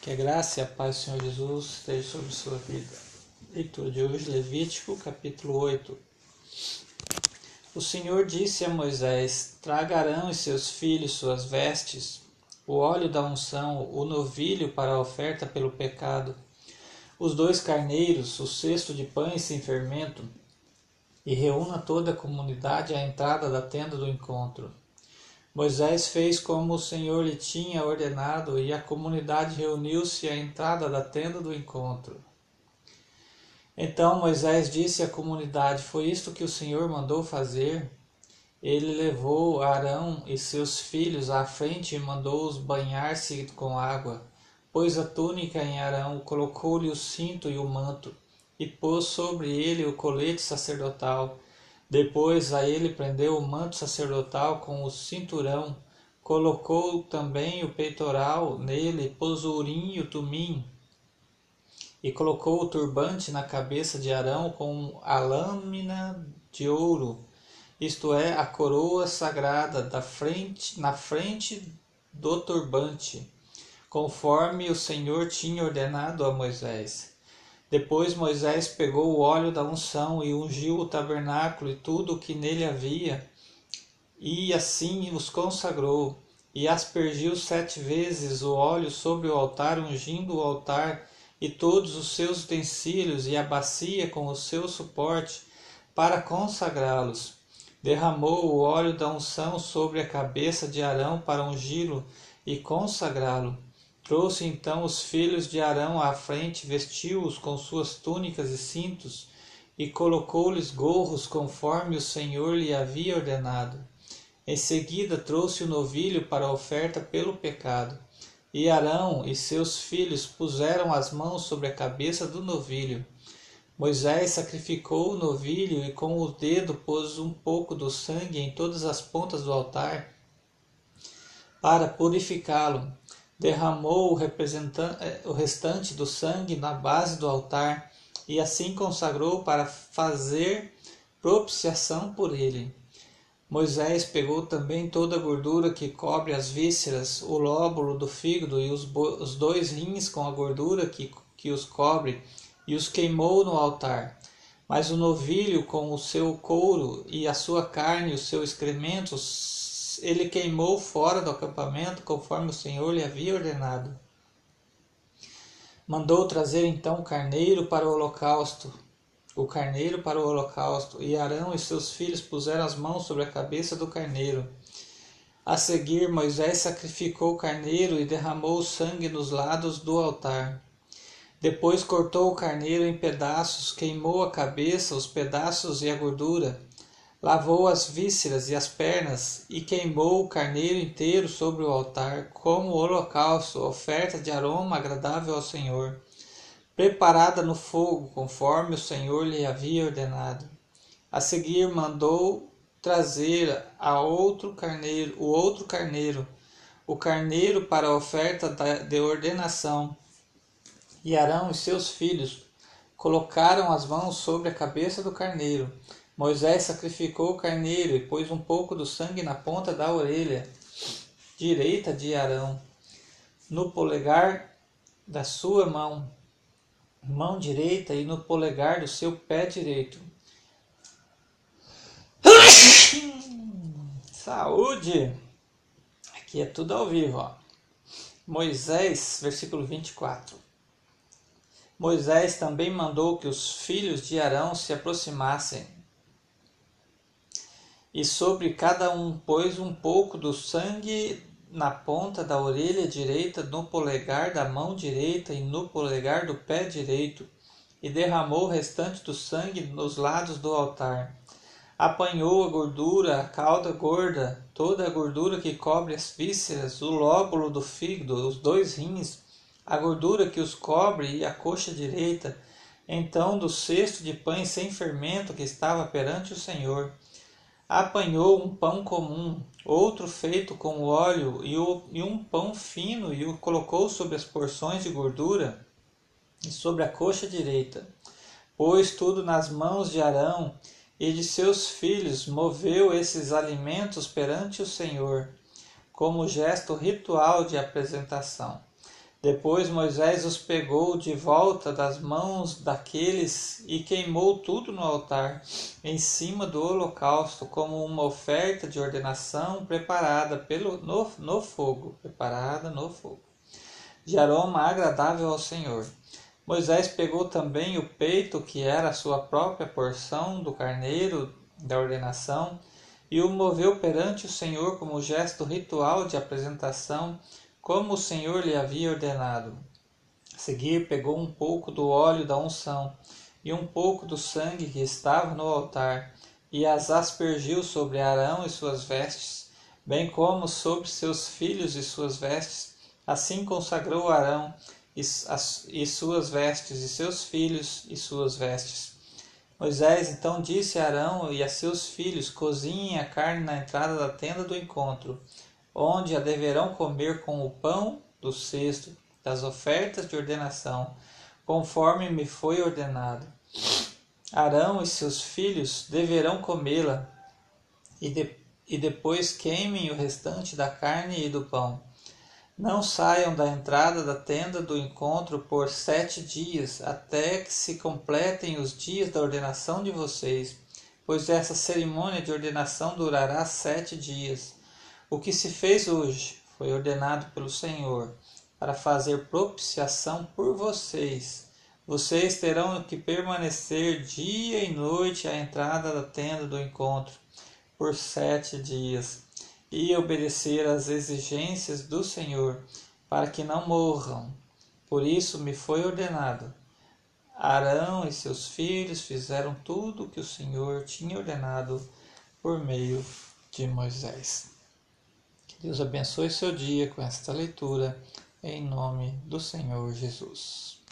Que a graça e a paz do Senhor Jesus esteja sobre sua vida. Leitura de hoje, Levítico, capítulo 8. O Senhor disse a Moisés: Traga Arão e seus filhos suas vestes, o óleo da unção, o novilho para a oferta pelo pecado, os dois carneiros, o cesto de pães sem fermento, e reúna toda a comunidade à entrada da tenda do encontro. Moisés fez como o Senhor lhe tinha ordenado, e a comunidade reuniu-se à entrada da tenda do encontro. Então Moisés disse à comunidade: Foi isto que o Senhor mandou fazer? Ele levou Arão e seus filhos à frente e mandou-os banhar-se com água. Pôs a túnica em Arão, colocou-lhe o cinto e o manto, e pôs sobre ele o colete sacerdotal depois a ele prendeu o manto sacerdotal com o cinturão, colocou também o peitoral nele, pôs o urim e o tumim, e colocou o turbante na cabeça de Arão com a lâmina de ouro, isto é, a coroa sagrada da frente, na frente do turbante, conforme o Senhor tinha ordenado a Moisés. Depois Moisés pegou o óleo da unção e ungiu o tabernáculo e tudo o que nele havia, e assim os consagrou, e aspergiu sete vezes o óleo sobre o altar, ungindo o altar e todos os seus utensílios e a bacia com o seu suporte, para consagrá-los. Derramou o óleo da unção sobre a cabeça de Arão para ungí-lo e consagrá-lo Trouxe então os filhos de Arão à frente, vestiu-os com suas túnicas e cintos, e colocou-lhes gorros conforme o Senhor lhe havia ordenado. Em seguida trouxe o novilho para a oferta pelo pecado. E Arão e seus filhos puseram as mãos sobre a cabeça do novilho. Moisés sacrificou o novilho e com o dedo pôs um pouco do sangue em todas as pontas do altar para purificá-lo derramou o, eh, o restante do sangue na base do altar e assim consagrou para fazer propiciação por ele. Moisés pegou também toda a gordura que cobre as vísceras, o lóbulo do fígado e os, os dois rins com a gordura que, que os cobre, e os queimou no altar. Mas o novilho com o seu couro e a sua carne e o seu excremento ele queimou fora do acampamento, conforme o Senhor lhe havia ordenado. Mandou trazer então o carneiro para o holocausto, o carneiro para o holocausto, e Arão e seus filhos puseram as mãos sobre a cabeça do carneiro. A seguir, Moisés sacrificou o carneiro e derramou o sangue nos lados do altar. Depois cortou o carneiro em pedaços, queimou a cabeça, os pedaços e a gordura lavou as vísceras e as pernas e queimou o carneiro inteiro sobre o altar, como holocausto, oferta de aroma agradável ao Senhor, preparada no fogo, conforme o Senhor lhe havia ordenado. A seguir mandou trazer a outro carneiro, o outro carneiro, o carneiro para a oferta de ordenação. E Arão e seus filhos colocaram as mãos sobre a cabeça do carneiro Moisés sacrificou o carneiro e pôs um pouco do sangue na ponta da orelha direita de Arão, no polegar da sua mão, mão direita e no polegar do seu pé direito. Saúde! Aqui é tudo ao vivo, ó. Moisés, versículo 24. Moisés também mandou que os filhos de Arão se aproximassem e sobre cada um pôs um pouco do sangue na ponta da orelha direita, no polegar da mão direita e no polegar do pé direito, e derramou o restante do sangue nos lados do altar. Apanhou a gordura, a cauda gorda, toda a gordura que cobre as vísceras, o lóbulo do fígado, os dois rins, a gordura que os cobre e a coxa direita, então do cesto de pães sem fermento que estava perante o Senhor apanhou um pão comum, outro feito com óleo e, o, e um pão fino e o colocou sobre as porções de gordura e sobre a coxa direita. Pôs tudo nas mãos de Arão e de seus filhos, moveu esses alimentos perante o Senhor, como gesto ritual de apresentação. Depois Moisés os pegou de volta das mãos daqueles e queimou tudo no altar, em cima do holocausto, como uma oferta de ordenação preparada pelo, no, no fogo, preparada no fogo, de aroma agradável ao Senhor. Moisés pegou também o peito, que era a sua própria porção do carneiro da ordenação, e o moveu perante o Senhor como gesto ritual de apresentação como o Senhor lhe havia ordenado. A seguir, pegou um pouco do óleo da unção e um pouco do sangue que estava no altar, e as aspergiu sobre Arão e suas vestes, bem como sobre seus filhos e suas vestes. Assim consagrou Arão e, e suas vestes, e seus filhos e suas vestes. Moisés então disse a Arão e a seus filhos: Cozinhem a carne na entrada da tenda do encontro onde a deverão comer com o pão do cesto das ofertas de ordenação, conforme me foi ordenado. Arão e seus filhos deverão comê-la, e, de, e depois queimem o restante da carne e do pão. Não saiam da entrada da tenda do encontro por sete dias, até que se completem os dias da ordenação de vocês, pois essa cerimônia de ordenação durará sete dias. O que se fez hoje foi ordenado pelo Senhor para fazer propiciação por vocês. Vocês terão que permanecer dia e noite à entrada da tenda do encontro por sete dias e obedecer às exigências do Senhor para que não morram. Por isso me foi ordenado. Arão e seus filhos fizeram tudo o que o Senhor tinha ordenado por meio de Moisés. Deus abençoe seu dia com esta leitura, em nome do Senhor Jesus.